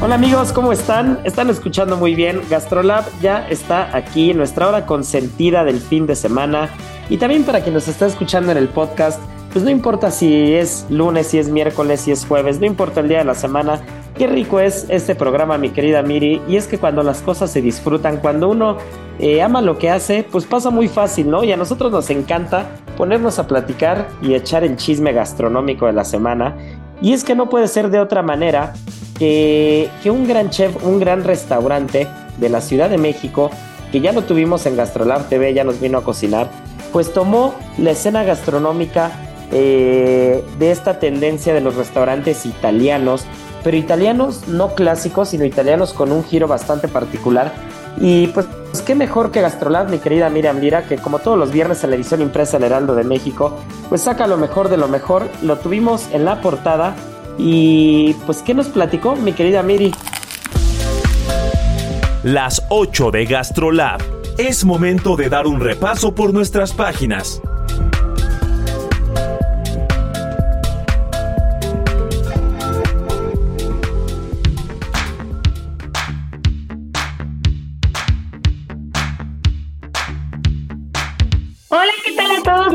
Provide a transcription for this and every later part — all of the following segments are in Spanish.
Hola amigos, ¿cómo están? Están escuchando muy bien. Gastrolab ya está aquí, nuestra hora consentida del fin de semana. Y también para quien nos está escuchando en el podcast, pues no importa si es lunes, si es miércoles, si es jueves, no importa el día de la semana. Qué rico es este programa, mi querida Miri. Y es que cuando las cosas se disfrutan, cuando uno eh, ama lo que hace, pues pasa muy fácil, ¿no? Y a nosotros nos encanta ponernos a platicar y echar el chisme gastronómico de la semana. Y es que no puede ser de otra manera que, un gran chef, un gran restaurante de la Ciudad de México, que ya lo tuvimos en Gastrolab TV, ya nos vino a cocinar, pues tomó la escena gastronómica eh, de esta tendencia de los restaurantes italianos, pero italianos no clásicos, sino italianos con un giro bastante particular. Y pues, pues qué mejor que Gastrolab, mi querida Miriam Lira, que como todos los viernes en la edición impresa El Heraldo de México, pues saca lo mejor de lo mejor. Lo tuvimos en la portada y pues, ¿qué nos platicó mi querida Miri? Las 8 de GastroLab. Es momento de dar un repaso por nuestras páginas.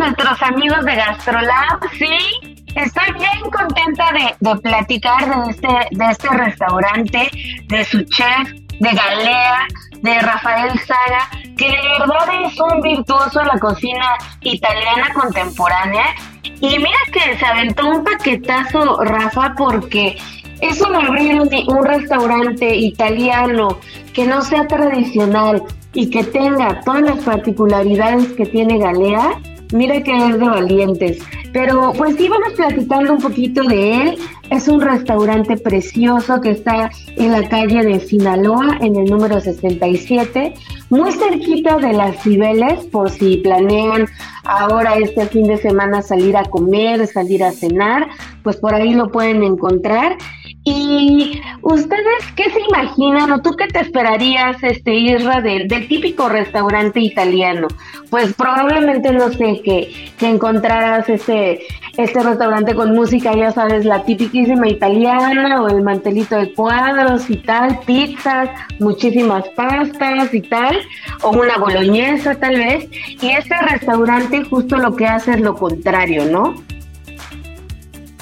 Nuestros amigos de GastroLab? Sí, Estoy bien contenta de, platicar de este, de este restaurante, de su chef, de Galea, de Rafael Saga, que de verdad es un virtuoso en la cocina italiana contemporánea. Y mira que se aventó un paquetazo, Rafa, porque eso de abrir un restaurante italiano que no sea tradicional y que tenga todas las particularidades que tiene Galea, mira que es de valientes. Pero pues sí, vamos platicando un poquito de él. Es un restaurante precioso que está en la calle de Sinaloa, en el número 67, muy cerquita de las Cibeles, por si planean ahora este fin de semana salir a comer, salir a cenar, pues por ahí lo pueden encontrar. ¿Y ustedes qué se imaginan o tú qué te esperarías, este Isra, del, típico restaurante italiano? Pues probablemente no sé, que, que encontraras este, este restaurante con música, ya sabes, la tipiquísima italiana o el mantelito de cuadros y tal, pizzas, muchísimas pastas y tal, o una boloñesa tal vez. Y este restaurante justo lo que hace es lo contrario, ¿no?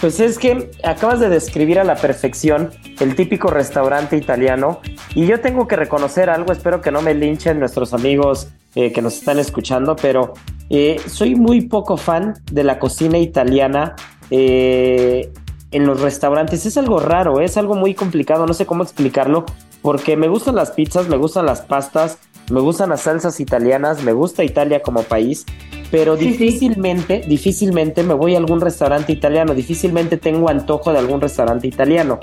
Pues es que acabas de describir a la perfección el típico restaurante italiano y yo tengo que reconocer algo, espero que no me linchen nuestros amigos eh, que nos están escuchando, pero eh, soy muy poco fan de la cocina italiana eh, en los restaurantes. Es algo raro, es algo muy complicado, no sé cómo explicarlo, porque me gustan las pizzas, me gustan las pastas, me gustan las salsas italianas, me gusta Italia como país, pero difícilmente, difícilmente me voy a algún restaurante italiano, difícilmente tengo antojo de algún restaurante italiano.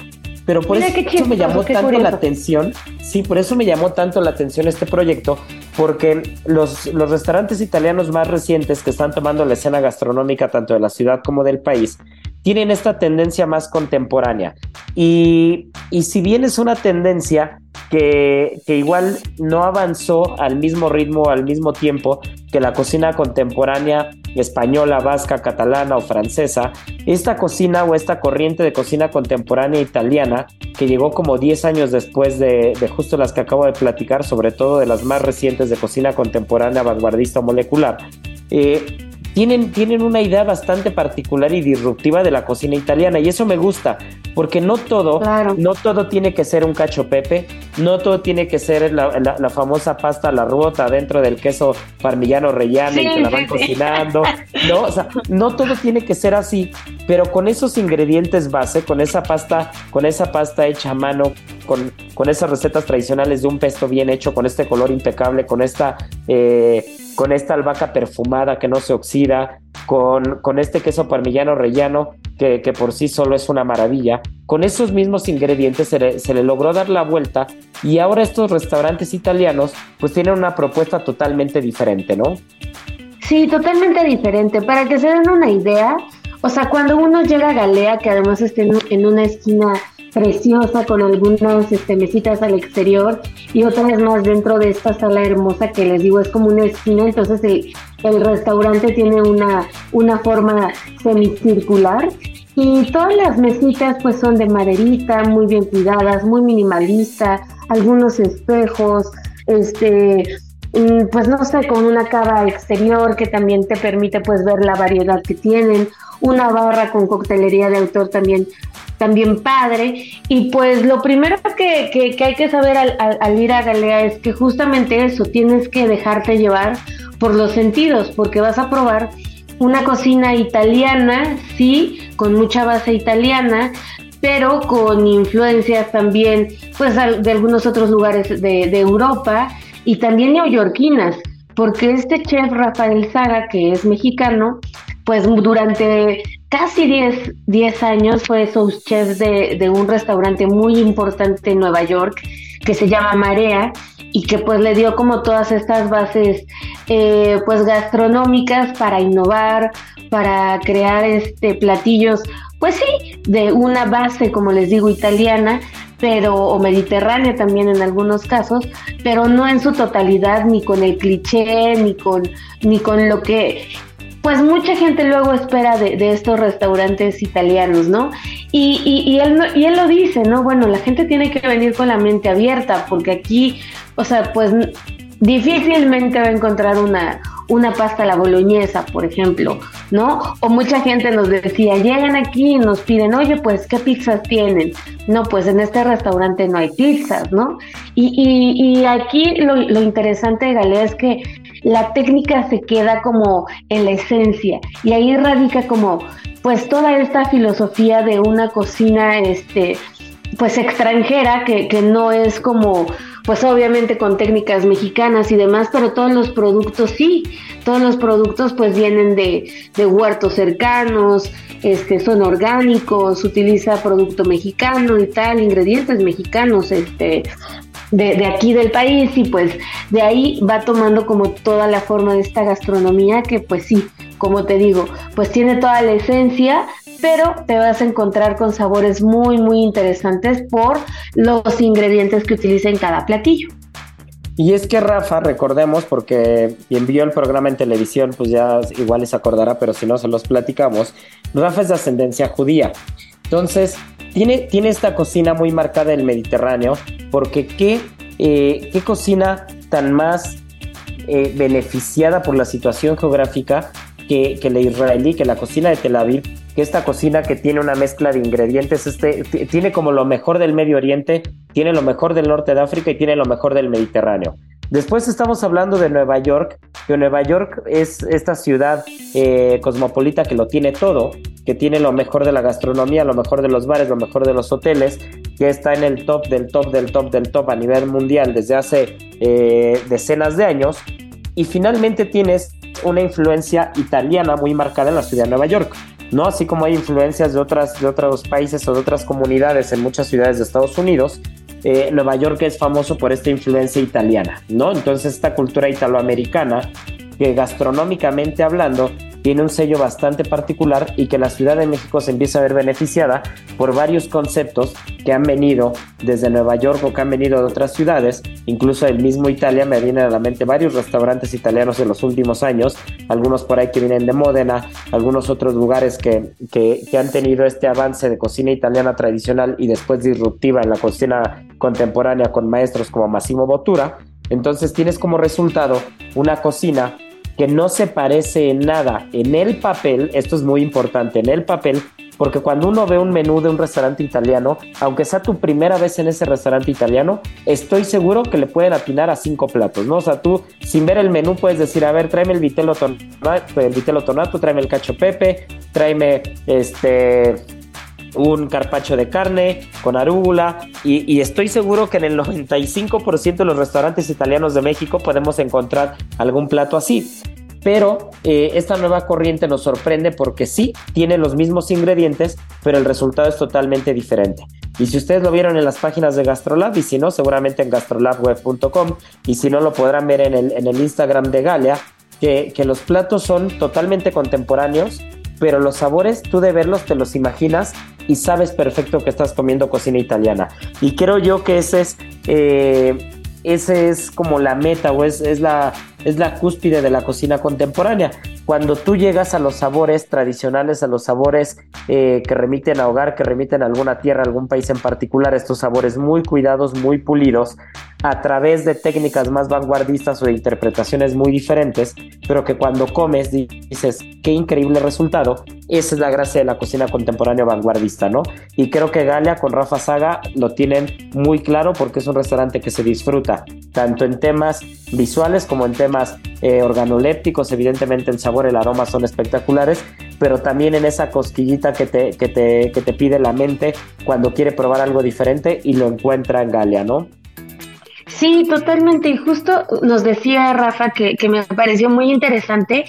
Pero por eso, me llamó tanto la atención, sí, por eso me llamó tanto la atención este proyecto, porque los, los restaurantes italianos más recientes que están tomando la escena gastronómica tanto de la ciudad como del país, tienen esta tendencia más contemporánea. Y, y si bien es una tendencia que, que, igual no avanzó al mismo ritmo, al mismo tiempo que la cocina contemporánea española, vasca, catalana o francesa, esta cocina o esta corriente de cocina contemporánea italiana, que llegó como 10 años después de, de justo las que acabo de platicar, sobre todo de las más recientes de cocina contemporánea, vanguardista o molecular, eh, tienen, tienen una idea bastante particular y disruptiva de la cocina italiana y eso me gusta porque no todo, no todo tiene que ser un cacho pepe, no todo tiene que ser la, famosa pasta a la ruota dentro del queso parmillano rellano y que la van cocinando, no, o sea, no todo tiene que ser así, pero con esos ingredientes base, con esa pasta, con esa pasta hecha a mano, con, con esas recetas tradicionales de un pesto bien hecho, con este color impecable, con esta eh, con esta albahaca perfumada que no se oxida, con, con este queso parmillano rellano que, que, por sí solo es una maravilla. Con esos mismos ingredientes se le, se le, logró dar la vuelta y ahora estos restaurantes italianos pues tienen una propuesta totalmente diferente, ¿no? Sí, totalmente diferente. Para que se den una idea, o sea, cuando uno llega a Galea, que además está en una esquina preciosa con algunas este, mesitas al exterior y otras más dentro de esta sala hermosa que les digo es como una esquina, entonces el, el restaurante tiene una, una forma semicircular y todas las mesitas pues son de maderita, muy bien cuidadas, muy minimalista, algunos espejos, este pues no sé, con una cava exterior que también te permite pues ver la variedad que tienen, una barra con coctelería de autor también también padre. Y pues lo primero que, que, hay que saber al, ir a Galea es que justamente eso, tienes que dejarte llevar por los sentidos, porque vas a probar una cocina italiana, sí, con mucha base italiana, pero con influencias también, pues, de algunos otros lugares de Europa y también neoyorquinas, porque este chef Rafael Saga, que es mexicano, pues durante casi 10, 10 años fue sous chef de, de, un restaurante muy importante en Nueva York que se llama Marea y que pues le dio como todas estas bases eh, pues gastronómicas para innovar, para crear este platillos pues sí, de una base como les digo italiana, pero o mediterránea también en algunos casos, pero no en su totalidad ni con el cliché ni con ni con lo que pues mucha gente luego espera de, estos restaurantes italianos, ¿no? Y, y, él, y él lo dice, ¿no? Bueno, la gente tiene que venir con la mente abierta, porque aquí, o sea, pues difícilmente va a encontrar una, una pasta a la boloñesa, por ejemplo, ¿no? O mucha gente nos decía, llegan aquí y nos piden, oye, pues, ¿qué pizzas tienen? No, pues en este restaurante no hay pizzas, ¿no? Y, y, aquí lo, lo interesante de Galea es que la técnica se queda como en la esencia y ahí radica como pues toda esta filosofía de una cocina este pues extranjera que, que no es como pues obviamente con técnicas mexicanas y demás, pero todos los productos sí, todos los productos pues vienen de, de huertos cercanos, este, son orgánicos, utiliza producto mexicano y tal, ingredientes mexicanos, este, de, aquí del país y pues de ahí va tomando como toda la forma de esta gastronomía que pues sí, como te digo, pues tiene toda la esencia, pero te vas a encontrar con sabores muy muy interesantes por los ingredientes que utiliza en cada platillo. Y es que Rafa, recordemos, porque envió el programa en televisión, pues ya igual les acordará, pero si no se los platicamos, Rafa es de ascendencia judía. Entonces, tiene, tiene esta cocina muy marcada del Mediterráneo, porque qué, eh, qué cocina tan más eh, beneficiada por la situación geográfica que, que, la israelí, que la cocina de Tel Aviv, esta cocina que tiene una mezcla de ingredientes, este, tiene como lo mejor del Medio Oriente, tiene lo mejor del norte de África y tiene lo mejor del Mediterráneo. Después estamos hablando de Nueva York, que Nueva York es esta ciudad eh, cosmopolita que lo tiene todo, que tiene lo mejor de la gastronomía, lo mejor de los bares, lo mejor de los hoteles, que está en el top del top del top del top a nivel mundial desde hace eh, decenas de años. Y finalmente tienes una influencia italiana muy marcada en la ciudad de Nueva York. ¿No? Así como hay influencias de, otras, de otros países o de otras comunidades en muchas ciudades de Estados Unidos, eh, Nueva York es famoso por esta influencia italiana, ¿no? Entonces esta cultura italoamericana, que gastronómicamente hablando, tiene un sello bastante particular y que la Ciudad de México se empieza a ver beneficiada por varios conceptos que han venido desde Nueva York o que han venido de otras ciudades, incluso el mismo Italia, me vienen a la mente varios restaurantes italianos en los últimos años, algunos por ahí que vienen de Módena, algunos otros lugares que, que, que han tenido este avance de cocina italiana tradicional y después disruptiva en la cocina contemporánea con maestros como Massimo Bottura. Entonces tienes como resultado una cocina que no se parece en nada en el papel, esto es muy importante, en el papel, porque cuando uno ve un menú de un restaurante italiano, aunque sea tu primera vez en ese restaurante italiano, estoy seguro que le pueden atinar a cinco platos, ¿no? O sea, tú sin ver el menú puedes decir, a ver, tráeme el vitello tonato, el vitello tonato tráeme el cacho pepe, tráeme este un carpacho de carne con arúgula y, estoy seguro que en el 95% de los restaurantes italianos de México podemos encontrar algún plato así. Pero eh, esta nueva corriente nos sorprende porque sí, tiene los mismos ingredientes, pero el resultado es totalmente diferente. Y si ustedes lo vieron en las páginas de Gastrolab, y si no, seguramente en gastrolabweb.com, y si no, lo podrán ver en el, en el Instagram de Galia, que, que los platos son totalmente contemporáneos, pero los sabores, tú de verlos te los imaginas y sabes perfecto que estás comiendo cocina italiana. Y creo yo que ese es, eh, ese es como la meta o es, es, la, es la cúspide de la cocina contemporánea. Cuando tú llegas a los sabores tradicionales, a los sabores eh, que remiten a hogar, que remiten a alguna tierra, algún país en particular, estos sabores muy cuidados, muy pulidos, a través de técnicas más vanguardistas o de interpretaciones muy diferentes, pero que cuando comes dices, qué increíble resultado, esa es la gracia de la cocina contemporánea vanguardista, ¿no? Y creo que Galia con Rafa Saga lo tienen muy claro porque es un restaurante que se disfruta, tanto en temas visuales como en temas eh, organolépticos, evidentemente el sabor, el aroma son espectaculares, pero también en esa cosquillita que te, que te, que te pide la mente cuando quiere probar algo diferente y lo encuentra en Galia, ¿no? Sí, totalmente. Y justo nos decía Rafa que, que me pareció muy interesante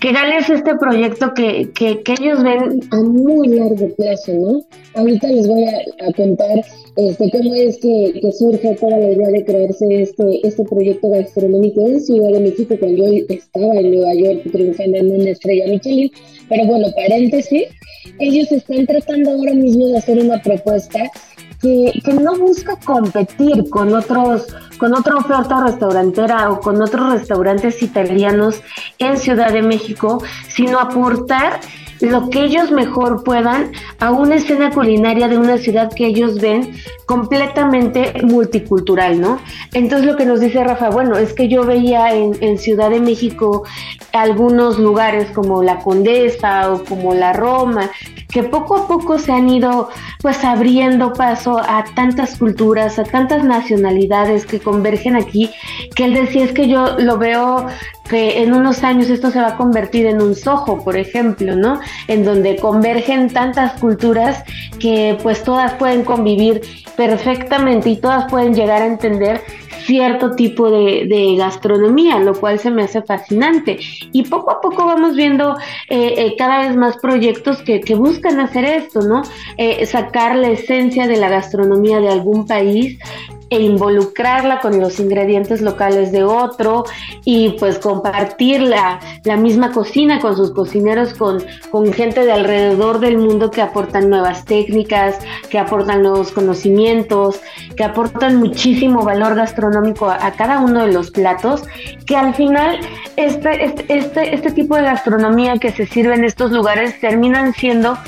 que Galia es este proyecto que, que, que, ellos ven a muy largo plazo, ¿no? Ahorita les voy a, contar este, cómo es que, que, surge toda la idea de crearse este, este proyecto gastronómico en Ciudad de México cuando yo estaba en Nueva York triunfando en una estrella Michelin. Pero bueno, paréntesis, ellos están tratando ahora mismo de hacer una propuesta que, no busca competir con otros, con otra oferta restaurantera o con otros restaurantes italianos en Ciudad de México, sino aportar lo que ellos mejor puedan a una escena culinaria de una ciudad que ellos ven completamente multicultural, ¿no? Entonces lo que nos dice Rafa, bueno, es que yo veía en, en Ciudad de México algunos lugares como la Condesa o como la Roma, que poco a poco se han ido pues abriendo paso a tantas culturas, a tantas nacionalidades que convergen aquí, que él decía es que yo lo veo que en unos años esto se va a convertir en un sojo, por ejemplo, ¿no? En donde convergen tantas culturas que pues todas pueden convivir perfectamente y todas pueden llegar a entender cierto tipo de, gastronomía, lo cual se me hace fascinante. Y poco a poco vamos viendo eh, eh, cada vez más proyectos que, que, buscan hacer esto, ¿no? Eh, sacar la esencia de la gastronomía de algún país e involucrarla con los ingredientes locales de otro y pues compartir la, misma cocina con sus cocineros, con, con, gente de alrededor del mundo que aportan nuevas técnicas, que aportan nuevos conocimientos, que aportan muchísimo valor gastronómico a, a cada uno de los platos, que al final este, este, este, este tipo de gastronomía que se sirve en estos lugares terminan siendo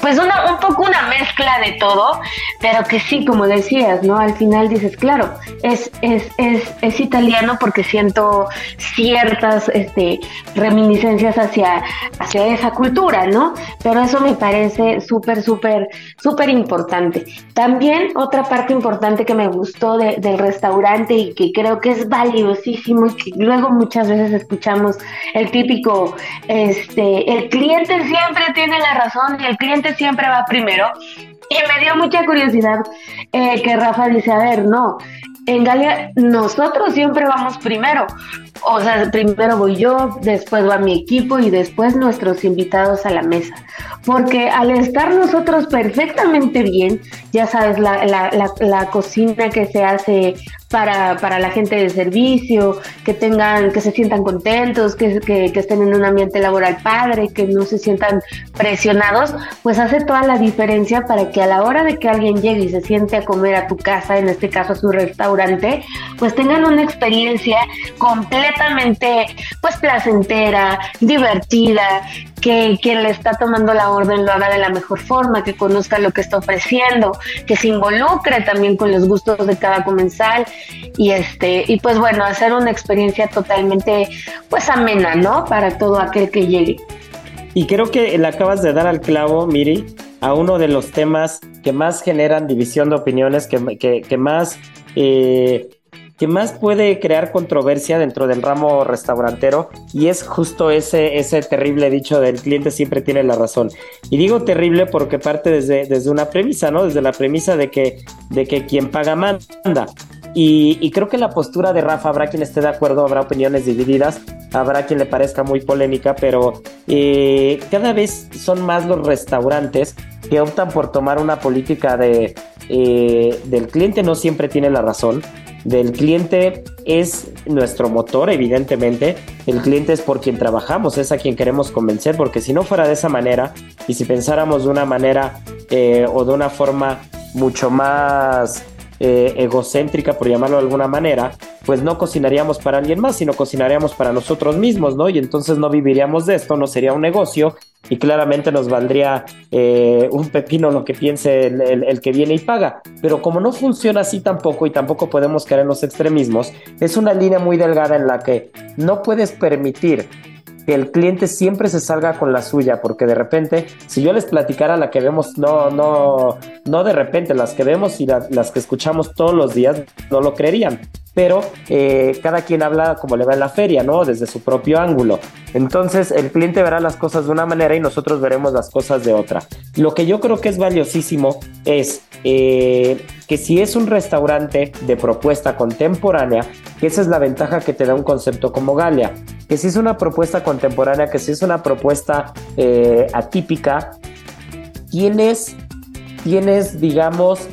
pues una, un poco una mezcla de todo, pero que sí, como decías, ¿no? Al final dices, claro, es, es, es, es italiano porque siento ciertas este, reminiscencias hacia, hacia esa cultura, ¿no? Pero eso me parece súper, súper, súper importante. También otra parte importante que me gustó de, del restaurante y que creo que es valiosísimo y que luego muchas veces escuchamos el típico, este, el cliente siempre tiene la razón y el cliente siempre va primero. Y me dio mucha curiosidad eh, que Rafa dice, a ver, no, en Galia nosotros siempre vamos primero. O sea, primero voy yo, después va mi equipo y después nuestros invitados a la mesa. Porque al estar nosotros perfectamente bien, ya sabes, la, la, la, cocina que se hace para, para, la gente de servicio, que tengan, que se sientan contentos, que, que, estén en un ambiente laboral padre, que no se sientan presionados, pues hace toda la diferencia para que a la hora de que alguien llegue y se siente a comer a tu casa, en este caso a su restaurante, pues tengan una experiencia completamente pues placentera, divertida, que quien le está tomando la orden lo haga de la mejor forma, que conozca lo que está ofreciendo, que se involucre también con los gustos de cada comensal y este y pues bueno, hacer una experiencia totalmente pues amena, ¿no? Para todo aquel que llegue. Y creo que le acabas de dar al clavo, Miri, a uno de los temas que más generan división de opiniones, que, que, que más eh, que más puede crear controversia dentro del ramo restaurantero y es justo ese, ese terrible dicho del cliente siempre tiene la razón. Y digo terrible porque parte desde, desde una premisa, ¿no? Desde la premisa de que, de que quien paga manda. Y, creo que la postura de Rafa habrá quien esté de acuerdo, habrá opiniones divididas, habrá quien le parezca muy polémica, pero eh, cada vez son más los restaurantes que optan por tomar una política de eh, del cliente no siempre tiene la razón del cliente es nuestro motor, evidentemente. El cliente es por quien trabajamos, es a quien queremos convencer, porque si no fuera de esa manera y si pensáramos de una manera eh, o de una forma mucho más eh, egocéntrica, por llamarlo de alguna manera, pues no cocinaríamos para alguien más, sino cocinaríamos para nosotros mismos, ¿no? Y entonces no viviríamos de esto, no sería un negocio y claramente nos valdría eh, un pepino lo que piense el, que viene y paga. Pero como no funciona así tampoco y tampoco podemos caer en los extremismos, es una línea muy delgada en la que no puedes permitir que el cliente siempre se salga con la suya, porque de repente, si yo les platicara la que vemos, no, no, no de repente, las que vemos y las que escuchamos todos los días, no lo creerían. Pero eh, cada quien habla como le va en la feria, ¿no? Desde su propio ángulo. Entonces, el cliente verá las cosas de una manera y nosotros veremos las cosas de otra. Lo que yo creo que es valiosísimo es eh, que si es un restaurante de propuesta contemporánea, que esa es la ventaja que te da un concepto como Galia, que si es una propuesta contemporánea, que si es una propuesta eh, atípica, tienes, tienes, digamos,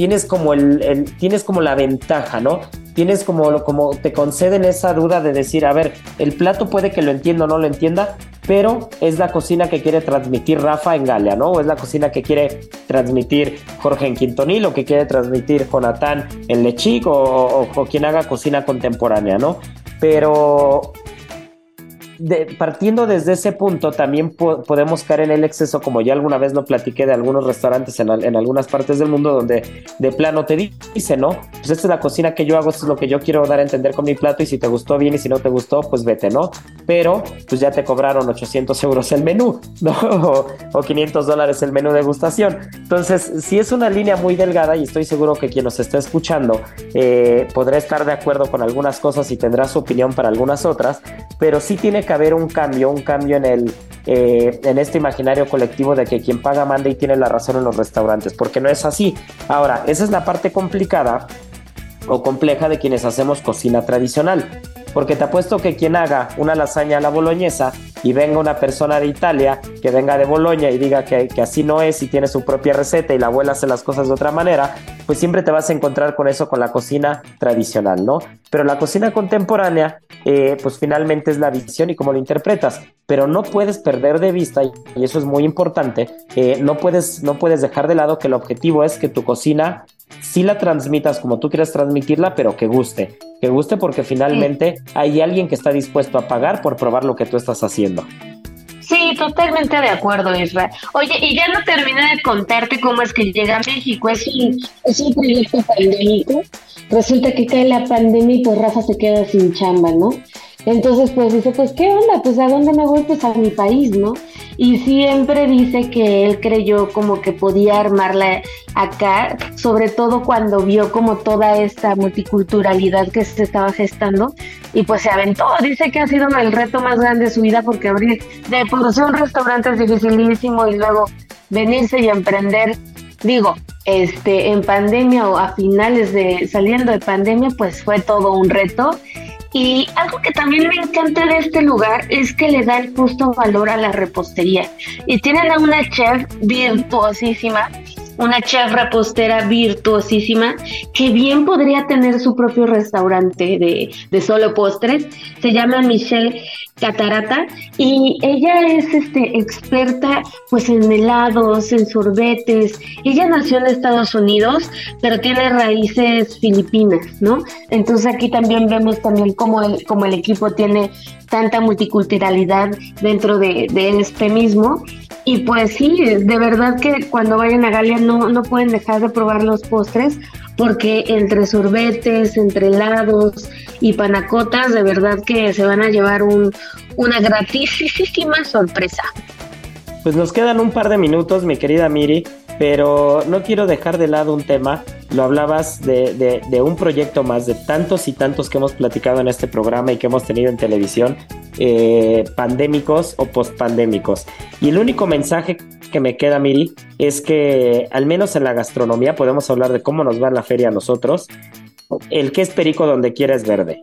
tienes como el, tienes como la ventaja, ¿no? Tienes como, como te conceden esa duda de decir, a ver, el plato puede que lo entienda o no lo entienda, pero es la cocina que quiere transmitir Rafa en Galia, ¿no? O es la cocina que quiere transmitir Jorge en Quintonil o que quiere transmitir Jonathan en Lechic o, o quien haga cocina contemporánea, ¿no? Pero partiendo desde ese punto, también podemos caer en el exceso, como ya alguna vez lo platiqué de algunos restaurantes en, algunas partes del mundo, donde de plano te dice, ¿no? Pues esta es la cocina que yo hago, esto es lo que yo quiero dar a entender con mi plato, y si te gustó bien y si no te gustó, pues vete, ¿no? Pero, pues ya te cobraron 800 euros el menú, ¿no? O, 500 dólares el menú de degustación. Entonces, si es una línea muy delgada, y estoy seguro que quien nos está escuchando eh, podrá estar de acuerdo con algunas cosas y tendrá su opinión para algunas otras, pero sí tiene que haber un cambio, un cambio en el eh, en este imaginario colectivo de que quien paga manda y tiene la razón en los restaurantes, porque no es así. Ahora, esa es la parte complicada o compleja de quienes hacemos cocina tradicional. Porque te apuesto que quien haga una lasaña a la boloñesa y venga una persona de Italia que venga de Boloña y diga que, así no es y tiene su propia receta y la abuela hace las cosas de otra manera, pues siempre te vas a encontrar con eso con la cocina tradicional, ¿no? Pero la cocina contemporánea, eh, pues finalmente es la visión y cómo lo interpretas, pero no puedes perder de vista, y eso es muy importante, eh, no, puedes, no puedes dejar de lado que el objetivo es que tu cocina sí la transmitas como tú quieras transmitirla, pero que guste. Que guste porque finalmente hay alguien que está dispuesto a pagar por probar lo que tú estás haciendo. Sí, totalmente de acuerdo, Israel. Oye, y ya no terminé de contarte cómo es que llega a México. Es un, es un proyecto pandémico. Resulta que cae la pandemia y pues Rafa se queda sin chamba, ¿no? Entonces, pues dice, pues, ¿qué onda? Pues, ¿a dónde me voy? Pues a mi país, ¿no? Y siempre dice que él creyó como que podía armarla acá, sobre todo cuando vio como toda esta multiculturalidad que se estaba gestando y pues se aventó. Dice que ha sido el reto más grande de su vida porque abrir de por sí un restaurante es dificilísimo y luego venirse y emprender digo, este, en pandemia o a finales de saliendo de pandemia, pues fue todo un reto Y algo que también me encanta de este lugar es que le da el justo valor a la repostería. Y tienen a una chef virtuosísima una chef repostera virtuosísima que bien podría tener su propio restaurante de, de solo postres. Se llama Michelle Catarata y ella es este experta pues en helados, en sorbetes. Ella nació en Estados Unidos, pero tiene raíces filipinas, ¿no? Entonces aquí también vemos también cómo el, cómo el equipo tiene tanta multiculturalidad dentro de, de este mismo y pues sí, de verdad que cuando vayan a Galia no, no pueden dejar de probar los postres porque entre sorbetes, entre helados y panacotas, de verdad que se van a llevar un, una gratísima sorpresa. Pues nos quedan un par de minutos, mi querida Miri, pero no quiero dejar de lado un tema. Lo hablabas de, de, un proyecto más de tantos y tantos que hemos platicado en este programa y que hemos tenido en televisión, eh, pandémicos o postpandémicos. Y el único mensaje que me queda, Miri, es que al menos en la gastronomía podemos hablar de cómo nos va en la feria a nosotros. El que es perico donde quiera es verde.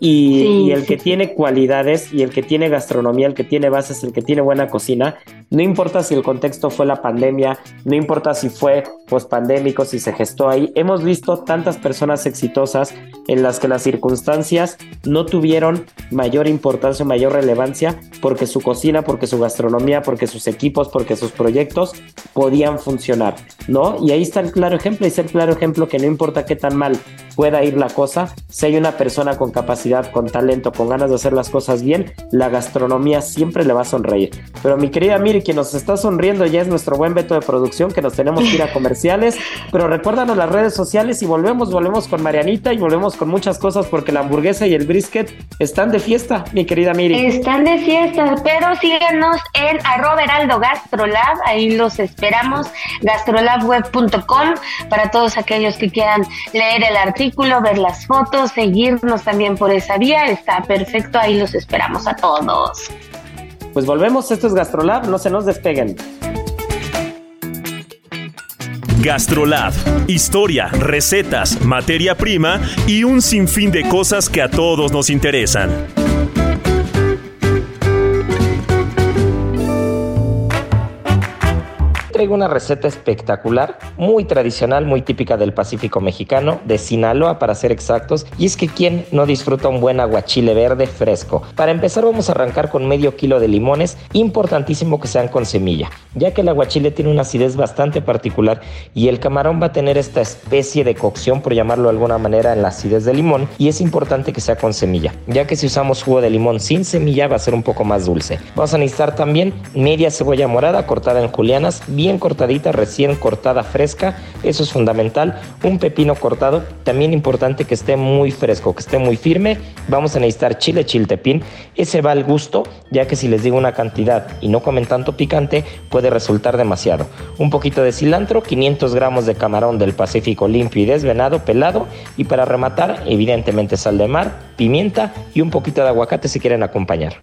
Y, el que tiene cualidades y el que tiene gastronomía, el que tiene bases, el que tiene buena cocina, no importa si el contexto fue la pandemia, no importa si fue pospandémico, si se gestó ahí, hemos visto tantas personas exitosas en las que las circunstancias no tuvieron mayor importancia o mayor relevancia porque su cocina, porque su gastronomía, porque sus equipos, porque sus proyectos podían funcionar, ¿no? Y ahí está el claro ejemplo, y es el claro ejemplo que no importa qué tan mal pueda ir la cosa, si hay una persona con capacidad, con talento, con ganas de hacer las cosas bien, la gastronomía siempre le va a sonreír. Pero mi querida Miri, quien nos está sonriendo ya es nuestro buen veto de producción, que nos tenemos que ir a comerciales. Pero recuérdanos las redes sociales y volvemos, volvemos con Marianita y volvemos con muchas cosas porque la hamburguesa y el brisket están de fiesta, mi querida Miri. Están de fiesta, pero síganos en arroba heraldo gastrolab, ahí los esperamos, gastrolabweb.com para todos aquellos que quieran leer el artículo ver las fotos, seguirnos también por esa vía. Está perfecto, ahí los esperamos a todos. Pues volvemos, esto es Gastrolab, no se nos despeguen. Gastrolab. Historia, recetas, materia prima y un sinfín de cosas que a todos nos interesan. Traigo una receta espectacular, muy tradicional, muy típica del Pacífico mexicano, de Sinaloa para ser exactos, y es que quién no disfruta un buen aguachile verde fresco. Para empezar vamos a arrancar con medio kilo de limones, importantísimo que sean con semilla, ya que el aguachile tiene una acidez bastante particular y el camarón va a tener esta especie de cocción, por llamarlo de alguna manera, en la acidez de limón, y es importante que sea con semilla, ya que si usamos jugo de limón sin semilla va a ser un poco más dulce. Vamos a necesitar también media cebolla morada cortada en julianas, cortadita, recién cortada, fresca, eso es fundamental. Un pepino cortado, también importante que esté muy fresco, que esté muy firme. Vamos a necesitar chile chiltepín, ese va al gusto, ya que si les digo una cantidad y no comen tanto picante, puede resultar demasiado. Un poquito de cilantro, 500 gramos de camarón del Pacífico limpio y desvenado, pelado. Y para rematar, evidentemente sal de mar, pimienta y un poquito de aguacate si quieren acompañar.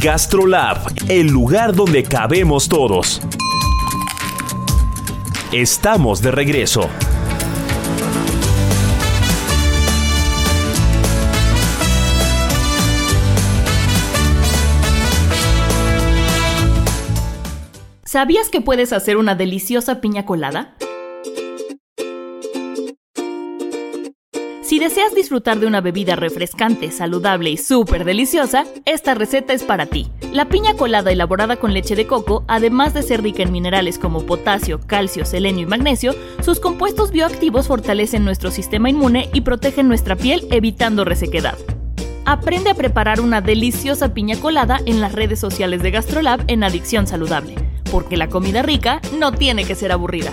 Gastrolab, el lugar donde cabemos todos. Estamos de regreso. ¿Sabías que puedes hacer una deliciosa piña colada? Si deseas disfrutar de una bebida refrescante, saludable y súper deliciosa, esta receta es para ti. La piña colada elaborada con leche de coco, además de ser rica en minerales como potasio, calcio, selenio y magnesio, sus compuestos bioactivos fortalecen nuestro sistema inmune y protegen nuestra piel evitando resequedad. Aprende a preparar una deliciosa piña colada en las redes sociales de GastroLab en Adicción Saludable, porque la comida rica no tiene que ser aburrida.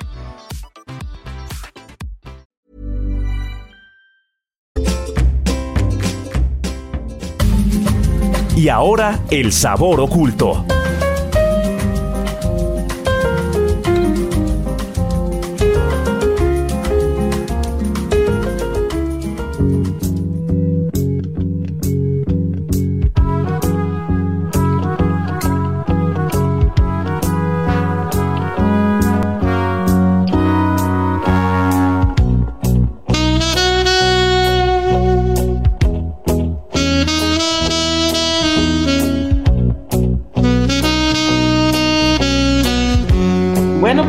Y ahora, el sabor oculto.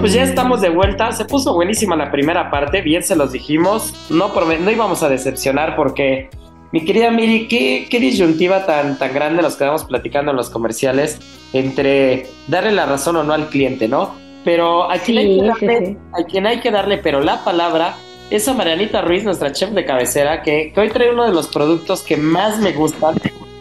Pues ya estamos de vuelta. Se puso buenísima la primera parte, bien se los dijimos. No, no íbamos a decepcionar porque, mi querida Miri, ¿qué, qué disyuntiva tan, tan grande nos quedamos platicando en los comerciales entre darle la razón o no al cliente, ¿no? Pero a quien, hay, que darle, sí. a quien hay que darle, pero la palabra es a Marianita Ruiz, nuestra chef de cabecera, que, que hoy trae uno de los productos que más me gustan.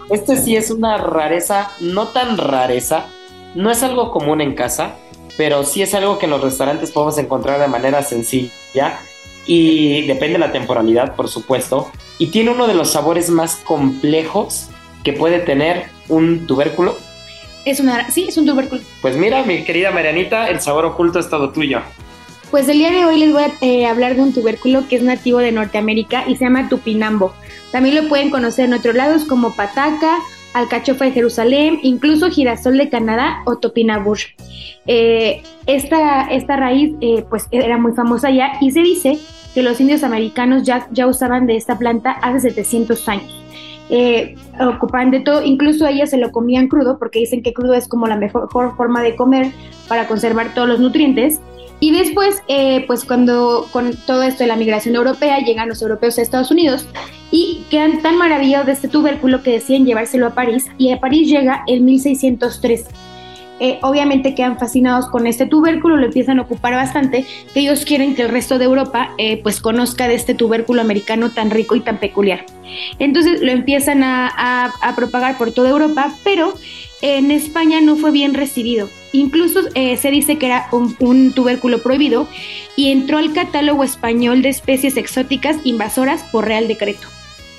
Este sí es una rareza, no tan rareza, no es algo común en casa, pero sí es algo que en los restaurantes podemos encontrar de manera sencilla y depende de la temporalidad, por supuesto, y tiene uno de los sabores más complejos que puede tener un tubérculo. Es una, sí, es un tubérculo. Pues mira, mi querida Marianita, el sabor oculto es todo tuyo. Pues el día de hoy les voy a eh, hablar de un tubérculo que es nativo de Norteamérica y se llama tupinambo. También lo pueden conocer en otros lados como pataca, alcachofa de Jerusalén, incluso girasol de Canadá o topinambur. Eh, esta, esta raíz eh, pues era muy famosa ya y se dice que los indios americanos ya, ya usaban de esta planta hace 700 años. Eh, ocupaban de todo, incluso ellas se lo comían crudo porque dicen que crudo es como la mejor forma de comer para conservar todos los nutrientes. Y después, eh, pues cuando con todo esto de la migración europea, llegan los europeos a Estados Unidos y quedan tan maravillados de este tubérculo que deciden llevárselo a París y a París llega en 1603. Eh, obviamente quedan fascinados con este tubérculo, lo empiezan a ocupar bastante, que ellos quieren que el resto de Europa eh, pues conozca de este tubérculo americano tan rico y tan peculiar. Entonces lo empiezan a, a- a propagar por toda Europa, pero en España no fue bien recibido. Incluso eh, se dice que era un, un tubérculo prohibido y entró al catálogo español de especies exóticas invasoras por Real Decreto.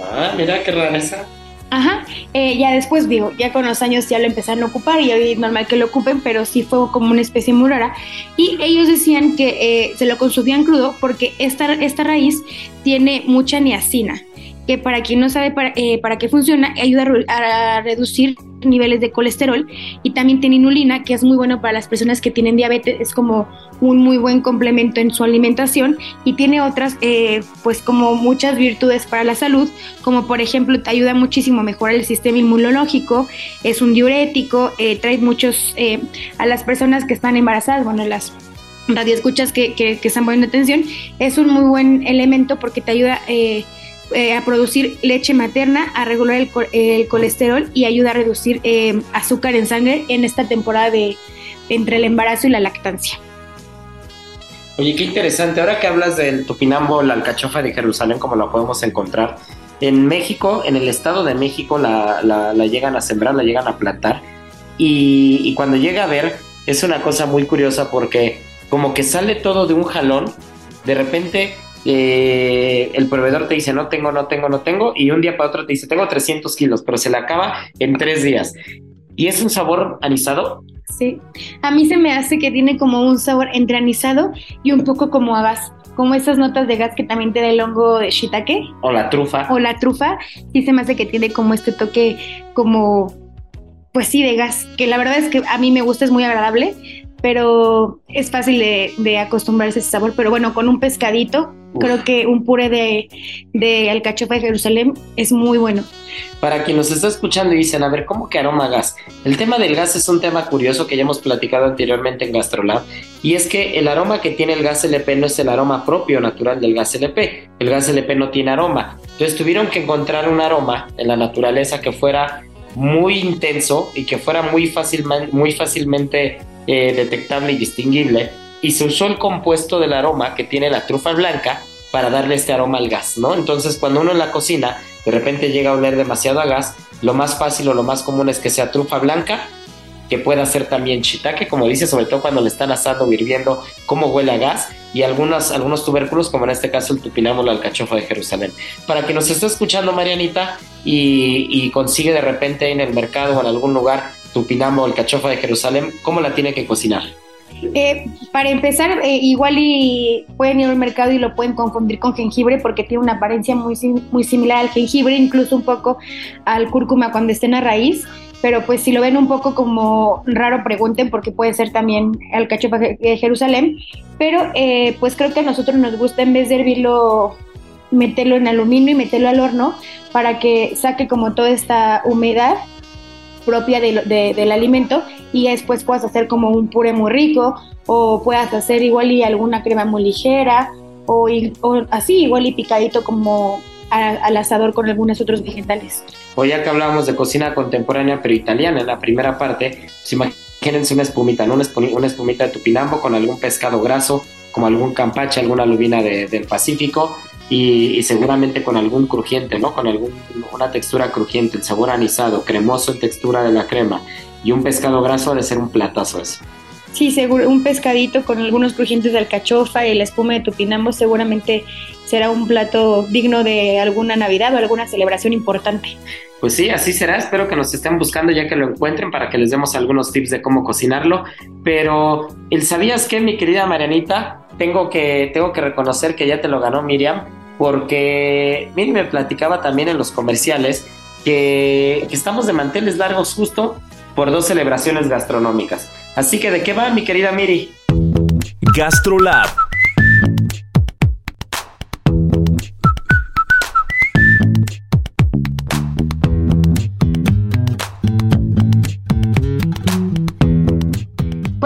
Ah, mira qué rareza. Ajá, eh, ya después digo, ya con los años ya lo empezaron a ocupar y hoy es normal que lo ocupen, pero sí fue como una especie muy rara. Y ellos decían que eh, se lo consumían crudo porque esta, esta raíz tiene mucha niacina, que para quien no sabe para, eh, para qué funciona, ayuda a, re- a reducir niveles de colesterol y también tiene inulina, que es muy bueno para las personas que tienen diabetes, es como un muy buen complemento en su alimentación y tiene otras, eh, pues como muchas virtudes para la salud, como por ejemplo te ayuda muchísimo a mejorar el sistema inmunológico, es un diurético, eh, trae muchos eh, a las personas que están embarazadas, bueno, las radioescuchas que, que, que están poniendo atención, es un muy buen elemento porque te ayuda eh, eh, a producir leche materna, a regular el, el colesterol y ayuda a reducir eh, azúcar en sangre en esta temporada de entre el embarazo y la lactancia. Oye, qué interesante. Ahora que hablas del tupinambo, la alcachofa de Jerusalén, como la podemos encontrar, en México, en el Estado de México, la, la- la llegan a sembrar, la llegan a plantar. Y, y cuando llega a ver, es una cosa muy curiosa porque como que sale todo de un jalón, de repente eh, el proveedor te dice no tengo, no tengo, no tengo, y un día para otro te dice tengo 300 kilos, pero se le acaba en tres días. Y es un sabor anisado, Sí, a mí se me hace que tiene como un sabor entre anisado y un poco como a gas, como esas notas de gas que también te da el hongo de shiitake. O la trufa. o la trufa, sí se me hace que tiene como este toque como, pues sí, de gas, que la verdad es que a mí me gusta, es muy agradable, pero es fácil de, de acostumbrarse a ese sabor. Pero bueno, con un pescadito, creo que un puré de, de alcachofa de Jerusalén es muy bueno. Para quien nos está escuchando y dicen, a ver, ¿cómo que aroma gas? El tema del gas es un tema curioso que ya hemos platicado anteriormente en Gastrolab, y es que el aroma que tiene el gas LP no es el aroma propio natural del gas LP. El gas LP no tiene aroma. Entonces tuvieron que encontrar un aroma en la naturaleza que fuera muy intenso y que fuera muy, fácilmente, muy fácilmente eh, detectable y distinguible. Y se usó el compuesto del aroma que tiene la trufa blanca para darle este aroma al gas, ¿no? Entonces cuando uno en la cocina de repente llega a oler demasiado a gas, lo más fácil o lo más común es que sea trufa blanca, que pueda ser también shiitake, como dice, sobre todo cuando le están asando o hirviendo, cómo huele a gas, y algunos, algunos tubérculos, como en este caso el tupinamo, la alcachofa de Jerusalén. Para que nos esté escuchando, Marianita, y, y consigue de repente en el mercado o en algún lugar tupinamo o alcachofa de Jerusalén, ¿cómo la tiene que cocinar? Eh, para empezar, eh, igual y pueden ir al mercado y lo pueden confundir con jengibre porque tiene una apariencia muy, muy similar al jengibre, incluso un poco al cúrcuma cuando esté en la raíz. Pero pues si lo ven un poco como raro, pregunten porque puede ser también alcachofa de Jerusalén. Pero eh, pues creo que a nosotros nos gusta en vez de hervirlo, meterlo en aluminio y meterlo al horno para que saque como toda esta humedad propia del alimento y después puedas hacer como un puré muy rico o puedas hacer igual y alguna crema muy ligera o, así igual y picadito como al asador con algunos otros vegetales. O ya que hablábamos de cocina contemporánea pero italiana en la primera parte, pues imagínense una espumita, ¿no? una, espumita de tupinambo con algún pescado graso, como algún campache, alguna lubina del Pacífico, y, seguramente con algún crujiente, ¿no? Con alguna textura crujiente, el sabor anisado, cremoso en textura de la crema y un pescado graso ha de ser un platazo eso. Sí, seguro, un pescadito con algunos crujientes de alcachofa y la espuma de tupinambo seguramente será un plato digno de alguna Navidad o alguna celebración importante. Pues sí, así será. Espero que nos estén buscando ya que lo encuentren para que les demos algunos tips de cómo cocinarlo. Pero el sabías que, mi querida Marianita, tengo que, tengo que reconocer que ya te lo ganó Miriam, porque Miriam me platicaba también en los comerciales que, que estamos de manteles largos justo por dos celebraciones gastronómicas. Así que, ¿de qué va, mi querida Miri? GastroLab.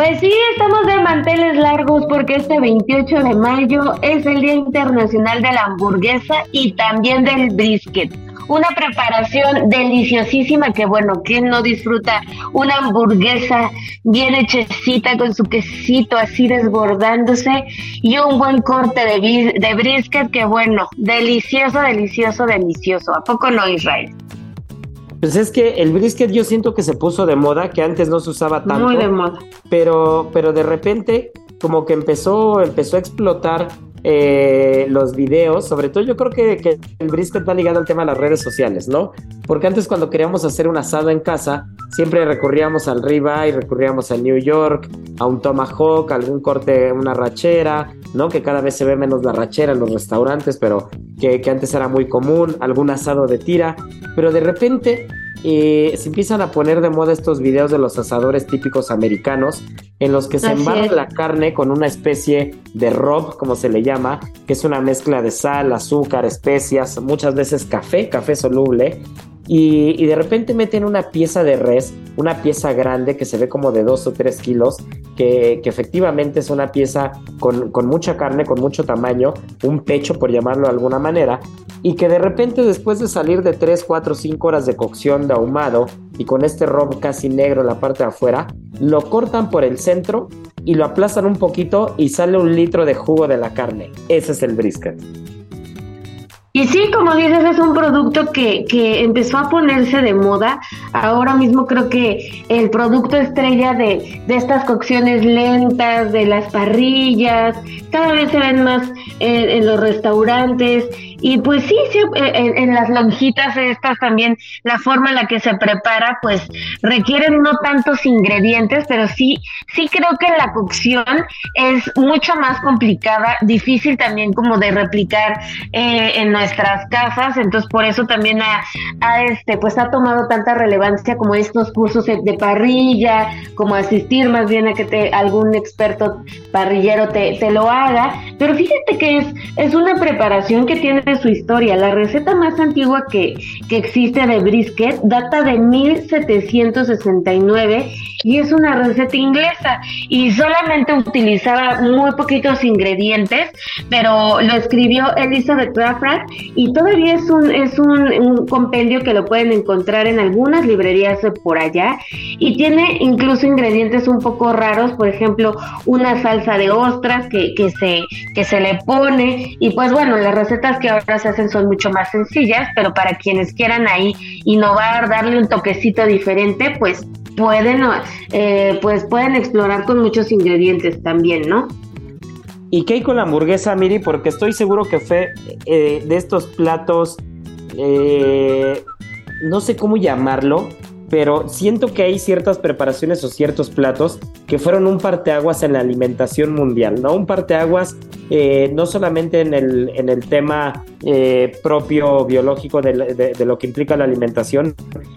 Pues sí, estamos de manteles largos porque este 28 de mayo es el Día Internacional de la Hamburguesa y también del brisket una preparación deliciosísima que bueno, ¿quién no disfruta una hamburguesa bien hechecita con su quesito así desbordándose y un buen corte de, de brisket que bueno, delicioso, delicioso, delicioso. ¿A poco no, Israel? Pues es que el brisket yo siento que se puso de moda, que antes no se usaba tanto. Muy de moda. Pero, pero de repente como que empezó, empezó a explotar eh, los videos, sobre todo yo creo que, el brisket va ligado al tema de las redes sociales, ¿no? Porque antes cuando queríamos hacer un asado en casa, siempre recurríamos al ribeye, recurríamos al New York, a un tomahawk, algún corte, una rachera, ¿no? Que cada vez se ve menos la rachera en los restaurantes, pero que, que antes era muy común, algún asado de tira, pero de repente eh, se empiezan a poner de moda estos videos de los asadores típicos americanos en los que se embarra la carne con una especie de rob, como se le llama, que es una mezcla de sal, azúcar, especias, muchas veces café, café soluble, y, de repente meten una pieza de res, una pieza grande que se ve como de 2 o 3 kilos, que, efectivamente es una pieza con, con, mucha carne, con mucho tamaño, un pecho por llamarlo de alguna manera, y que de repente después de salir de 3, 4, 5 horas de cocción de ahumado y con este rob casi negro en la parte de afuera, lo cortan por el centro y lo aplastan un poquito y sale un litro de jugo de la carne. Ese es el brisket. Y sí, como dices, es un producto que, que, empezó a ponerse de moda. Ahora mismo creo que el producto estrella de, de, estas cocciones lentas, de las parrillas, cada vez se ven más, en, los restaurantes y pues sí, en, en, las lonjitas estas también la forma en la que se prepara pues requieren no tantos ingredientes, pero sí, sí creo que la cocción es mucho más complicada, difícil también como de replicar eh, en nuestras casas, entonces por eso también ha, este pues ha tomado tanta relevancia como estos cursos de parrilla, como asistir más bien a que te algún experto parrillero te, te lo haga, pero fíjate que es, es una preparación que tiene su historia. La receta más antigua que, que existe de brisket data de 1769 y es una receta inglesa. Y solamente utilizaba muy poquitos ingredientes, pero lo escribió Elizabeth Crawford y todavía es un es un, un, compendio que lo pueden encontrar en algunas librerías por allá. Y tiene incluso ingredientes un poco raros, por ejemplo, una salsa de ostras que, que se que se le pone. Y pues bueno, las recetas que ahora se hacen son mucho más sencillas, pero para quienes quieran ahí innovar, darle un toquecito diferente, pues pueden, eh, pues pueden explorar con muchos ingredientes también, ¿no? ¿Y qué hay con la hamburguesa, Miri? Porque estoy seguro que fue eh, de estos platos, eh, no sé cómo llamarlo, pero siento que hay ciertas preparaciones o ciertos platos que fueron un parteaguas en la alimentación mundial, ¿no? Un parteaguas eh, no solamente en el, en el tema eh, propio biológico de, lo que implica la alimentación,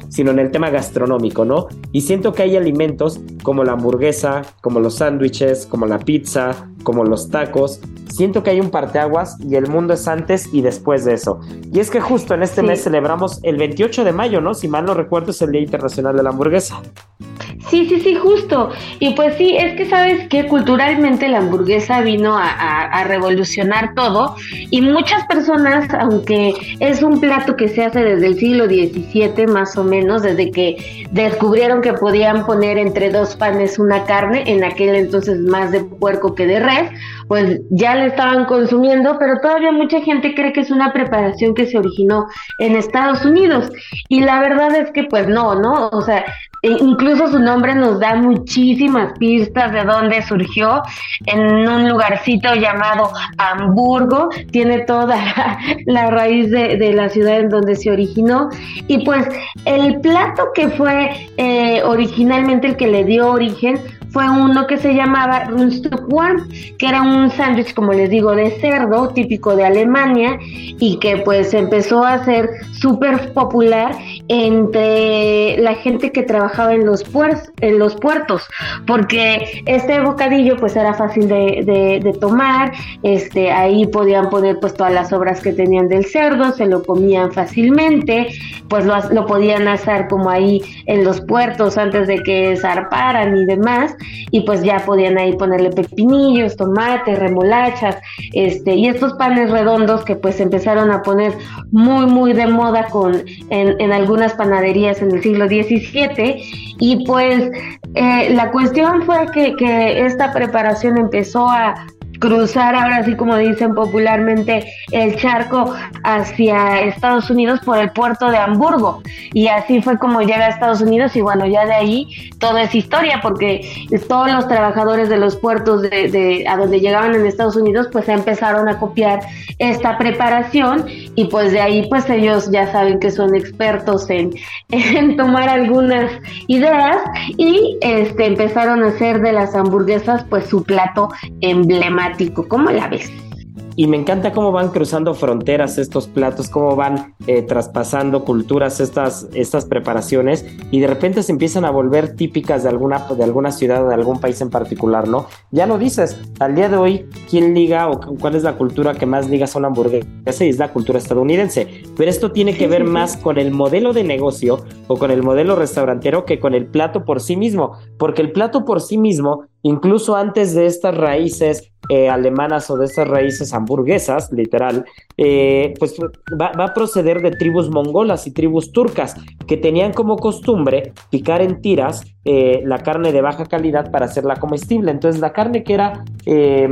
sino en el tema gastronómico, ¿no? Y siento que hay alimentos como la hamburguesa, como los sándwiches, como la pizza, como los tacos. Siento que hay un parteaguas y el mundo es antes y después de eso. Y es que justo en este mes celebramos el 28 de mayo, ¿no? Si mal no recuerdo, es el Día Internacional de la Hamburguesa. Sí, sí, sí, justo. Y pues sí, es que sabes que culturalmente la hamburguesa vino a, revolucionar todo y muchas personas, aunque es un plato que se hace desde el siglo XVII más o menos, desde que descubrieron que podían poner entre dos panes una carne, en aquel entonces más de puerco que de res, pues ya le estaban consumiendo, pero todavía mucha gente cree que es una preparación que se originó en Estados Unidos. Y la verdad es que pues no, ¿no? O sea, e incluso su nombre nos da muchísimas pistas de dónde surgió en un lugarcito llamado Hamburgo. Tiene toda la, raíz de, la ciudad en donde se originó. Y pues el plato que fue eh, originalmente el que le dio origen fue uno que se llamaba Rundstückwarm, que era un sándwich, como les digo, de cerdo, típico de Alemania, y que pues empezó a ser súper popular entre la gente que trabajaba en los, en los puertos, porque este bocadillo pues era fácil de, de, tomar, este, ahí podían poner pues todas las obras que tenían del cerdo, se lo comían fácilmente, pues lo, lo podían asar como ahí en los puertos antes de que zarparan y demás, y pues ya podían ahí ponerle pepinillos, tomates, remolachas, este, y estos panes redondos que pues empezaron a poner muy muy de moda con en, en algunas panaderías en el siglo XVII y pues eh, la cuestión fue que, que esta preparación empezó a cruzar ahora sí como dicen popularmente el charco hacia Estados Unidos por el puerto de Hamburgo. Y así fue como llega a Estados Unidos y bueno ya de ahí todo es historia porque todos los trabajadores de los puertos de, a donde llegaban en Estados Unidos pues empezaron a copiar esta preparación y pues de ahí pues ellos ya saben que son expertos en, en tomar algunas ideas y este empezaron a hacer de las hamburguesas pues su plato emblemático ¿Cómo la ves? y me encanta cómo van cruzando fronteras estos platos, cómo van eh, traspasando culturas estas, estas preparaciones y de repente se empiezan a volver típicas de alguna, de alguna ciudad o de algún país en particular, ¿no? Ya lo dices, al día de hoy, ¿quién liga o cuál es la cultura que más liga a una hamburguesa? Y es la cultura estadounidense. Pero esto tiene que ver más con el modelo de negocio o con el modelo restaurantero que con el plato por sí mismo, porque el plato por sí mismo incluso antes de estas raíces eh, alemanas o de estas raíces hamburguesas, literal, eh, pues va, a proceder de tribus mongolas y tribus turcas que tenían como costumbre picar en tiras eh, la carne de baja calidad para hacerla comestible. Entonces la carne que era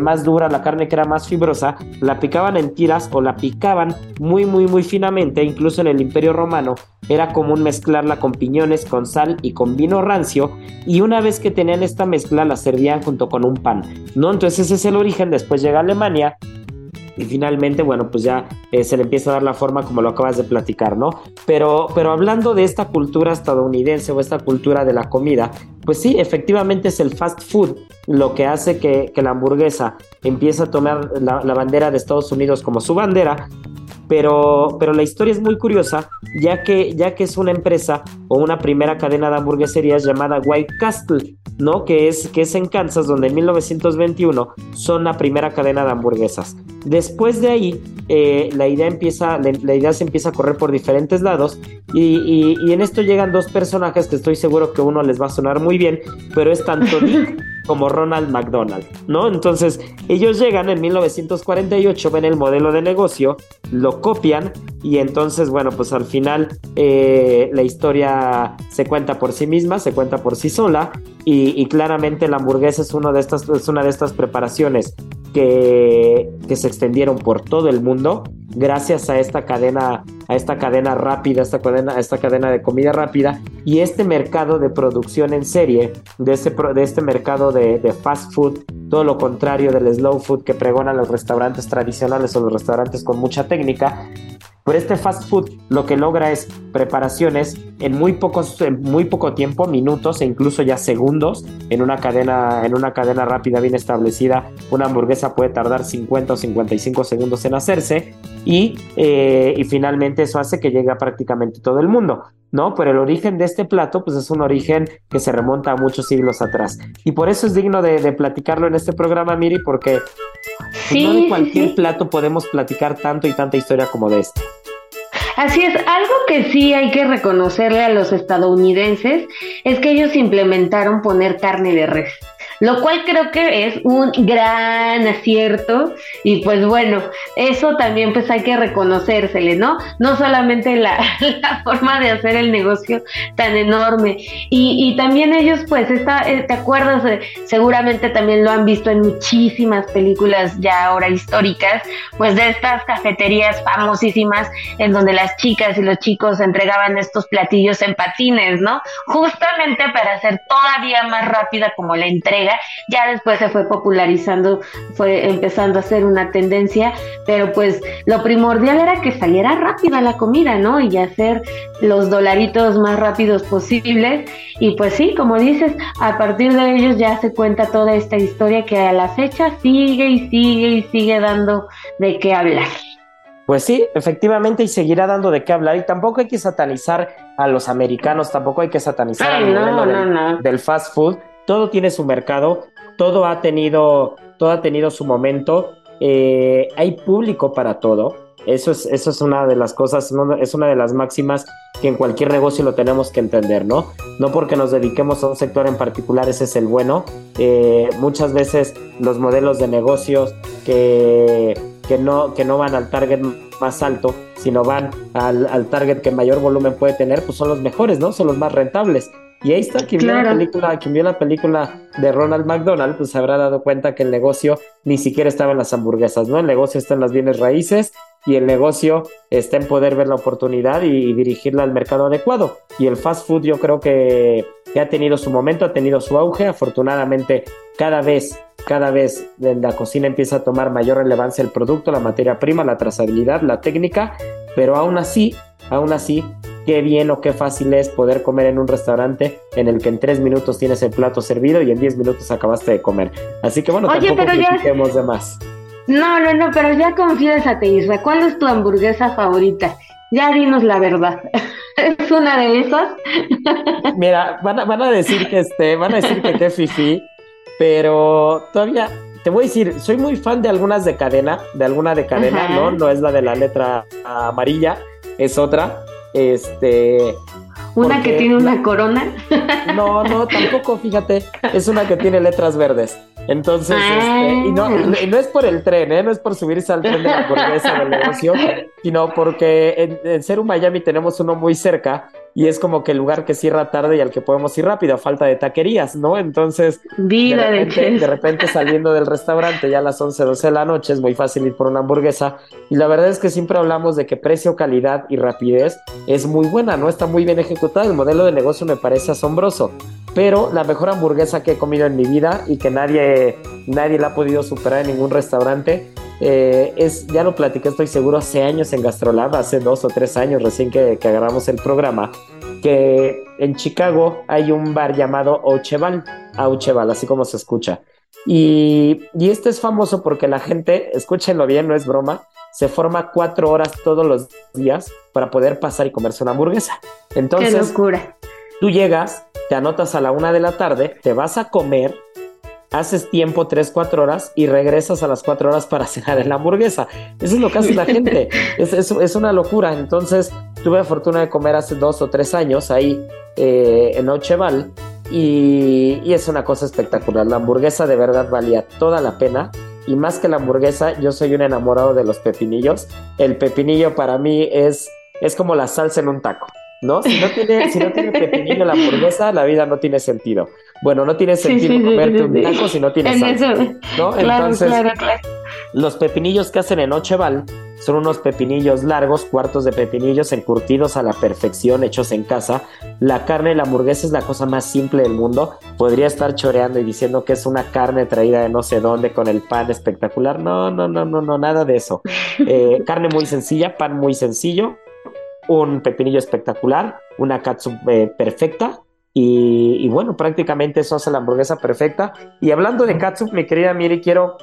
más dura, la carne que era más fibrosa, la picaban en tiras o la picaban muy, muy, muy finamente, incluso en el Imperio Romano era común mezclarla con piñones, con sal y con vino rancio y una vez que tenían esta mezcla la servían junto con un pan, ¿no? Entonces ese es el origen, después llega Alemania y finalmente, bueno, pues ya eh, se le empieza a dar la forma como lo acabas de platicar, ¿no? Pero, pero hablando de esta cultura estadounidense o esta cultura de la comida, pues sí, efectivamente es el fast food lo que hace que, la hamburguesa empiece a tomar la, la bandera de Estados Unidos como su bandera, pero, pero la historia es muy curiosa, ya que, ya que es una empresa o una primera cadena de hamburgueserías llamada White Castle, ¿no? Que es, que es en Kansas, donde en 1921 son la primera cadena de hamburguesas. Después de ahí, eh, la, idea empieza, la, idea se empieza a correr por diferentes lados y, y, en esto llegan dos personajes que estoy seguro que uno les va a sonar muy bien, pero es tanto Dick como Ronald McDonald, ¿no? Entonces, ellos llegan en 1948, ven el modelo de negocio, lo copian y entonces, bueno, pues al final eh, la historia se cuenta por sí misma, se cuenta por sí sola y, claramente la hamburguesa es, uno de estas, es una de estas preparaciones que, se extendieron por todo el mundo gracias a esta cadena, a esta cadena rápida, esta cadena, esta cadena de comida rápida y este mercado de producción en serie, de este, de este mercado de, de fast food, todo lo contrario del slow food que pregonan los restaurantes tradicionales o los restaurantes con mucha técnica, pero este fast food lo que logra es preparaciones en muy, pocos, en muy poco tiempo, minutos e incluso ya segundos, en una cadena, en una cadena rápida bien establecida. Una hamburguesa puede tardar 50 o 55 segundos en hacerse y, eh, y finalmente eso hace que llegue a prácticamente todo el mundo. ¿no? Pero el origen de este plato, pues es un origen que se remonta a muchos siglos atrás. Y por eso es digno de, platicarlo en este programa, Miri, porque pues, no de cualquier plato podemos platicar tanto y tanta historia como de este. Así es, algo que sí hay que reconocerle a los estadounidenses es que ellos implementaron poner carne de res lo cual creo que es un gran acierto y pues bueno, eso también pues hay que reconocérsele, ¿no? No solamente la, forma de hacer el negocio tan enorme y, también ellos pues, está, eh, ¿te acuerdas? Seguramente también lo han visto en muchísimas películas ya ahora históricas, pues de estas cafeterías famosísimas en donde las chicas y los chicos entregaban estos platillos en patines, ¿no? Justamente para hacer todavía más rápida como la entrega ya después se fue popularizando, fue empezando a ser una tendencia, pero pues lo primordial era que saliera rápida la comida, ¿no? Y hacer los dolaritos más rápidos posibles. Y pues sí, como dices, a partir de ellos ya se cuenta toda esta historia que a la fecha sigue y sigue y sigue dando de qué hablar. Pues sí, efectivamente, y seguirá dando de qué hablar. Y tampoco hay que satanizar a los americanos, tampoco hay que satanizar al modelo del, fast food, todo tiene su mercado, todo ha tenido, todo ha tenido su momento, eh, hay público para todo. Eso es, eso es una de las cosas, es una de las máximas que en cualquier negocio lo tenemos que entender, ¿no? No porque nos dediquemos a un sector en particular, ese es el bueno. Eh, muchas veces los modelos de negocios que, que, no, que no van al target más alto, sino van al, al target que mayor volumen puede tener, pues son los mejores, ¿no? Son los más rentables. Y ahí está, quien, vio la película, quien vio la película de Ronald McDonald, pues se habrá dado cuenta que el negocio ni siquiera estaba en las hamburguesas, ¿no? El negocio está en las bienes raíces y el negocio está en poder ver la oportunidad y, dirigirla al mercado adecuado. Y el fast food yo creo que, ha tenido su momento, ha tenido su auge. Afortunadamente, cada vez, cada vez en la cocina empieza a tomar mayor relevancia el producto, la materia prima, la trazabilidad, la técnica, pero aún así, aún así, qué bien o qué fácil es poder comer en un restaurante en el que en tres minutos tienes el plato servido y en diez minutos acabaste de comer. Así que bueno, tampoco critiquemos de más. No, no, no, pero ya confiésate, Isra. ¿Cuál es tu hamburguesa favorita? Ya dinos la verdad. ¿Es una de esas? Mira, van a, van a decir que este, van a decir que qué fifi, pero todavía te voy a decir, soy muy fan de algunas de cadena, de alguna de cadena, ¿no? No es la de la letra amarilla, es otra. Este. ¿Una que tiene una corona? No, no, tampoco, fíjate. Es una que tiene letras verdes. Entonces, este, y, no, no, es por el tren, ¿eh? no es por subirse al tren de la hamburguesa del negocio, sino porque en, en Ceru Miami tenemos uno muy cerca y es como que el lugar que cierra tarde y al que podemos ir rápido, a falta de taquerías, ¿no? Entonces, Vida de, repente, de, repente saliendo del restaurante ya a las 11, 12 de la noche es muy fácil ir por una hamburguesa y la verdad es que siempre hablamos de que precio, calidad y rapidez es muy buena, ¿no? Está muy bien ejecutada, el modelo de negocio me parece asombroso, pero la mejor hamburguesa que he comido en mi vida y que nadie, nadie la ha podido superar en ningún restaurante eh, es, ya lo platiqué, estoy seguro, hace años en Gastrolab, hace dos o tres años recién que, que agarramos el programa, que en Chicago hay un bar llamado Aucheval, Aucheval, así como se escucha. Y, y este es famoso porque la gente, escúchenlo bien, no es broma, se forma cuatro horas todos los días para poder pasar y comerse una hamburguesa. Entonces, Qué locura. tú llegas, te anotas a la una de la tarde, te vas a comer, haces tiempo tres, cuatro horas y regresas a las cuatro horas para cenar en la hamburguesa. Eso es lo que hace la gente. Es, es, es una locura. Entonces, tuve la fortuna de comer hace dos o tres años ahí eh, en Ocheval y, y es una cosa espectacular. La hamburguesa de verdad valía toda la pena. Y más que la hamburguesa, yo soy un enamorado de los pepinillos. El pepinillo para mí es, es como la salsa en un taco. ¿No? Si no tiene, si no tiene pepinillo la hamburguesa, la vida no tiene sentido. Bueno, no tiene sentido sí, sí, comerte sí, un taco si no tiene En eso. ¿no? Claro, Entonces, claro, claro. los pepinillos que hacen en Ocheval son unos pepinillos largos, cuartos de pepinillos encurtidos a la perfección, hechos en casa. La carne de la hamburguesa es la cosa más simple del mundo. Podría estar choreando y diciendo que es una carne traída de no sé dónde con el pan espectacular. No, no, no, no, no, nada de eso. Eh, carne muy sencilla, pan muy sencillo, un pepinillo espectacular, una katsu eh, perfecta. Y, y bueno, prácticamente eso hace la hamburguesa perfecta. Y hablando de katsu, mi querida Miri, quiero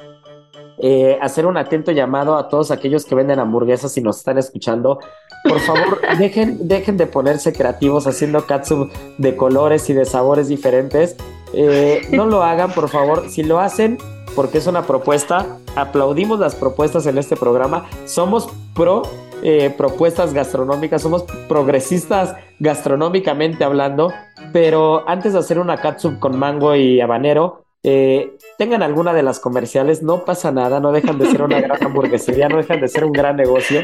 eh, hacer un atento llamado a todos aquellos que venden hamburguesas y nos están escuchando. Por favor, dejen, dejen de ponerse creativos haciendo katsu de colores y de sabores diferentes. Eh, no lo hagan, por favor. Si lo hacen, porque es una propuesta, aplaudimos las propuestas en este programa. Somos pro eh, propuestas gastronómicas, somos progresistas gastronómicamente hablando, pero antes de hacer una katsu con mango y habanero, eh, tengan alguna de las comerciales, no pasa nada, no dejan de ser una gran hamburguesería, no dejan de ser un gran negocio,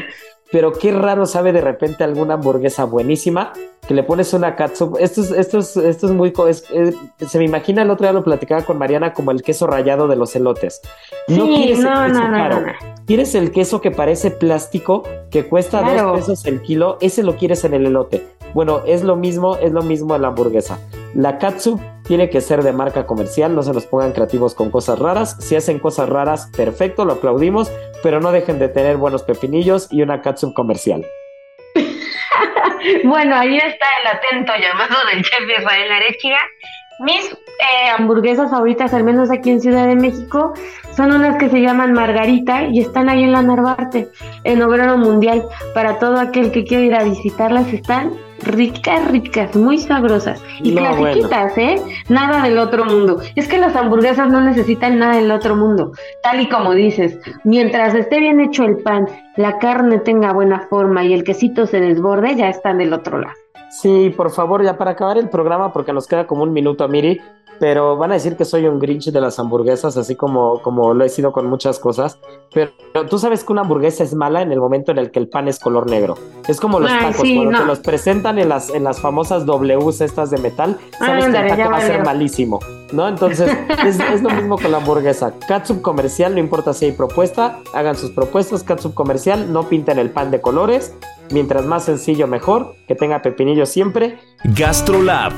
pero qué raro sabe de repente alguna hamburguesa buenísima que le pones una katsu. Esto es, esto es, esto es muy... es- eh, se me imagina, el otro día lo platicaba con Mariana como el queso rallado de los elotes. No Sí, quieres el no, queso no, caro, quieres el queso que parece plástico, que cuesta Claro. dos pesos el kilo, ese lo quieres en el elote. Bueno, es lo mismo, es lo mismo en la hamburguesa. La katsu tiene que ser de marca comercial, no se nos pongan creativos con cosas raras. Si hacen cosas raras, perfecto, lo aplaudimos, pero no dejen de tener buenos pepinillos y una katsu comercial. Bueno, ahí está el atento llamado del chef Israel Arechiga. Mis eh, hamburguesas favoritas, al menos aquí en Ciudad de México, son unas que se llaman Margarita y están ahí en la Narvarte, en Obrero Mundial. Para todo aquel que quiera ir a visitarlas, están ricas, ricas, muy sabrosas. Y No, clasiquitas, ¿eh? Nada del otro mundo. Es que las hamburguesas no necesitan nada del otro mundo. Tal y como dices, mientras esté bien hecho el pan, la carne tenga buena forma y el quesito se desborde, ya están del otro lado. Sí, por favor, ya para acabar el programa, porque nos queda como un minuto, Miri, pero van a decir que soy un Grinch de las hamburguesas, así como, como lo he sido con muchas cosas. Pero, tú sabes que una hamburguesa es mala en el momento en el que el pan es color negro. Es como los Ay, tacos, sí, cuando no. te los presentan en las, en las famosas Ws estas de metal, sabes que el taco va a ser malísimo, ¿no? Entonces, es, es lo mismo con la hamburguesa. Catsup comercial, no importa si hay propuesta, hagan sus propuestas. Catsup comercial, no pinten el pan de colores. Mientras más sencillo, mejor. Que tenga pepinillo siempre. GastroLab,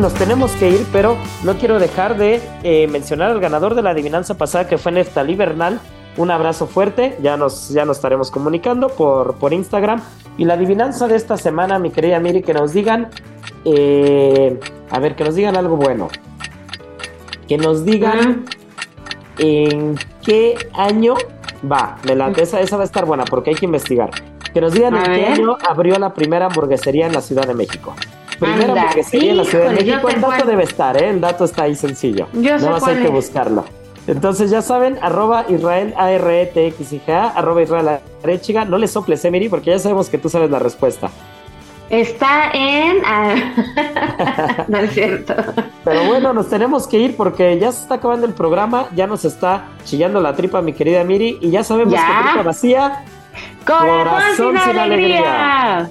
nos tenemos que ir, pero no quiero dejar de eh, mencionar al ganador de la adivinanza pasada que fue Neftalí Bernal. Un abrazo fuerte, ya nos, ya nos estaremos comunicando por, por Instagram. Y la adivinanza de esta semana, mi querida Miri, que nos digan, eh, a ver, que nos digan algo bueno. Que nos digan en qué año va. Me la- esa, esa va a estar buena porque hay que investigar. Que nos digan A en qué año abrió la primera hamburguesería en la Ciudad de México. Primera Anda, hamburguesería en la Ciudad de México. El dato debe estar, ¿eh? El dato está ahí sencillo. Yo sé Nada más hay cuál que es. buscarlo. Entonces ya saben, arroba Israel A-R-E-T-X-I-G-A, arroba Israel Arechiga. No le soples, Emily, porque ya sabemos que tú sabes la respuesta. Está en. ah, no es cierto. Pero bueno, nos tenemos que ir porque ya se está acabando el programa, ya nos está chillando la tripa, mi querida Miri, y ya sabemos Ya. que tripa vacía. Corazón, Corazón sin, sin alegría. alegría.